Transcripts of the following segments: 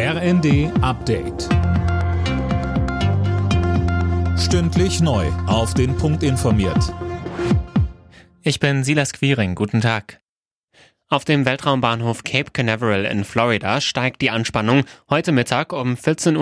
RND Update. Stündlich neu. Auf den Punkt informiert. Ich bin Silas Quiring. Guten Tag. Auf dem Weltraumbahnhof Cape Canaveral in Florida steigt die Anspannung. Heute Mittag um 14.33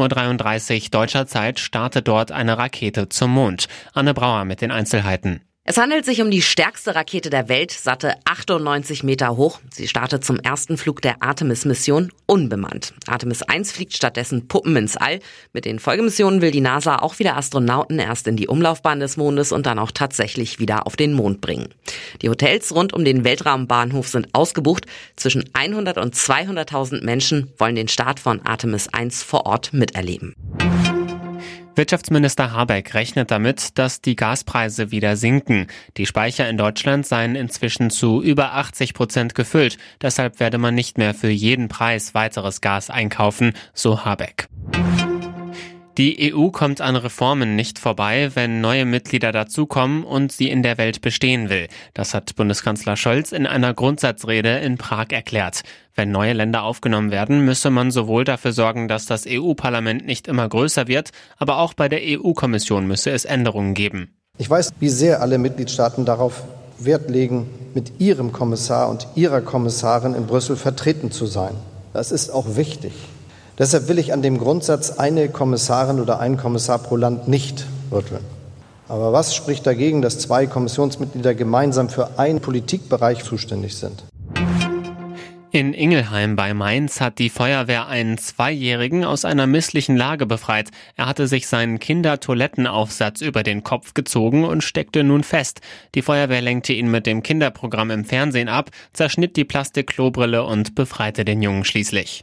Uhr deutscher Zeit startet dort eine Rakete zum Mond. Anne Brauer mit den Einzelheiten. Es handelt sich um die stärkste Rakete der Welt, satte 98 Meter hoch. Sie startet zum ersten Flug der Artemis-Mission unbemannt. Artemis 1 fliegt stattdessen Puppen ins All. Mit den Folgemissionen will die NASA auch wieder Astronauten erst in die Umlaufbahn des Mondes und dann auch tatsächlich wieder auf den Mond bringen. Die Hotels rund um den Weltraumbahnhof sind ausgebucht. Zwischen 100 und 200.000 Menschen wollen den Start von Artemis 1 vor Ort miterleben. Wirtschaftsminister Habeck rechnet damit, dass die Gaspreise wieder sinken. Die Speicher in Deutschland seien inzwischen zu über 80 Prozent gefüllt. Deshalb werde man nicht mehr für jeden Preis weiteres Gas einkaufen, so Habeck. Die EU kommt an Reformen nicht vorbei, wenn neue Mitglieder dazukommen und sie in der Welt bestehen will. Das hat Bundeskanzler Scholz in einer Grundsatzrede in Prag erklärt. Wenn neue Länder aufgenommen werden, müsse man sowohl dafür sorgen, dass das EU-Parlament nicht immer größer wird, aber auch bei der EU-Kommission müsse es Änderungen geben. Ich weiß, wie sehr alle Mitgliedstaaten darauf Wert legen, mit ihrem Kommissar und ihrer Kommissarin in Brüssel vertreten zu sein. Das ist auch wichtig. Deshalb will ich an dem Grundsatz eine Kommissarin oder ein Kommissar pro Land nicht rütteln. Aber was spricht dagegen, dass zwei Kommissionsmitglieder gemeinsam für einen Politikbereich zuständig sind? In Ingelheim bei Mainz hat die Feuerwehr einen Zweijährigen aus einer misslichen Lage befreit. Er hatte sich seinen Kindertoilettenaufsatz über den Kopf gezogen und steckte nun fest. Die Feuerwehr lenkte ihn mit dem Kinderprogramm im Fernsehen ab, zerschnitt die Plastikklobrille und befreite den Jungen schließlich.